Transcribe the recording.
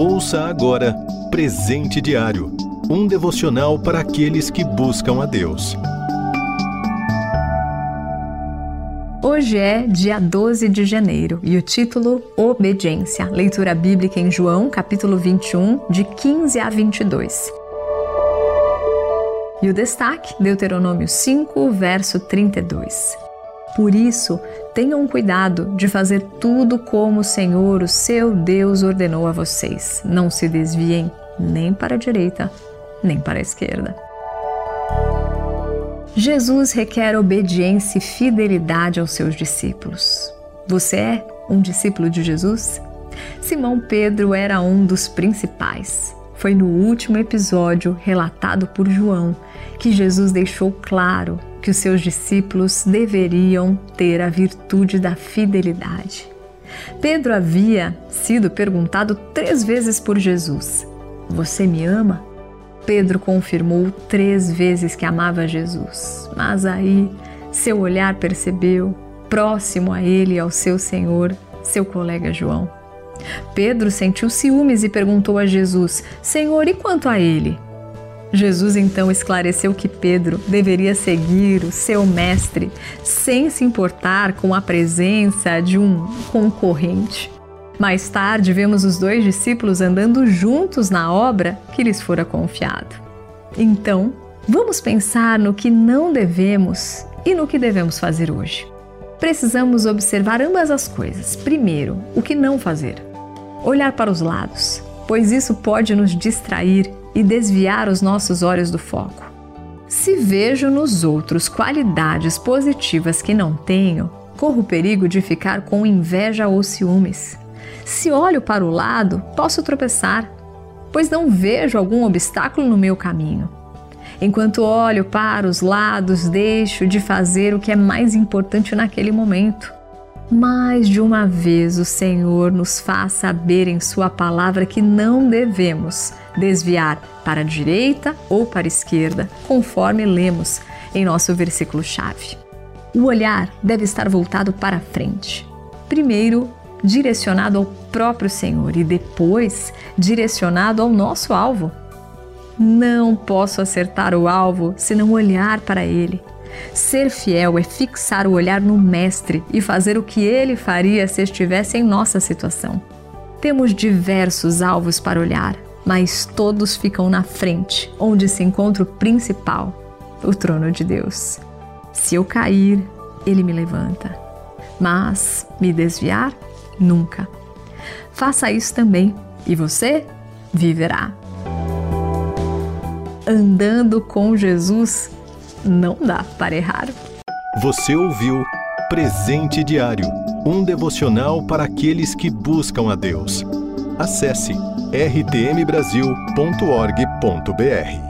Ouça agora Presente Diário um devocional para aqueles que buscam a Deus. Hoje é dia 12 de janeiro e o título Obediência. Leitura bíblica em João, capítulo 21, de 15 a 22. E o destaque, Deuteronômio 5, verso 32. Por isso, tenham cuidado de fazer tudo como o Senhor, o seu Deus, ordenou a vocês. Não se desviem nem para a direita, nem para a esquerda. Jesus requer obediência e fidelidade aos seus discípulos. Você é um discípulo de Jesus? Simão Pedro era um dos principais. Foi no último episódio relatado por João que Jesus deixou claro que os seus discípulos deveriam ter a virtude da fidelidade. Pedro havia sido perguntado três vezes por Jesus: Você me ama? Pedro confirmou três vezes que amava Jesus, mas aí seu olhar percebeu, próximo a ele e ao seu Senhor, seu colega João. Pedro sentiu ciúmes e perguntou a Jesus: Senhor, e quanto a ele? Jesus então esclareceu que Pedro deveria seguir o seu mestre sem se importar com a presença de um concorrente. Mais tarde, vemos os dois discípulos andando juntos na obra que lhes fora confiado. Então, vamos pensar no que não devemos e no que devemos fazer hoje. Precisamos observar ambas as coisas. Primeiro, o que não fazer. Olhar para os lados, pois isso pode nos distrair e desviar os nossos olhos do foco. Se vejo nos outros qualidades positivas que não tenho, corro o perigo de ficar com inveja ou ciúmes. Se olho para o lado, posso tropeçar, pois não vejo algum obstáculo no meu caminho. Enquanto olho para os lados, deixo de fazer o que é mais importante naquele momento. Mais de uma vez o Senhor nos faz saber em Sua palavra que não devemos desviar para a direita ou para a esquerda, conforme lemos em nosso versículo-chave. O olhar deve estar voltado para frente. Primeiro, direcionado ao próprio Senhor e depois direcionado ao nosso alvo. Não posso acertar o alvo se não olhar para ele. Ser fiel é fixar o olhar no Mestre e fazer o que ele faria se estivesse em nossa situação. Temos diversos alvos para olhar, mas todos ficam na frente, onde se encontra o principal, o trono de Deus. Se eu cair, ele me levanta. Mas me desviar, nunca. Faça isso também e você viverá. Andando com Jesus, não dá para errar. Você ouviu Presente Diário um devocional para aqueles que buscam a Deus. Acesse rtmbrasil.org.br.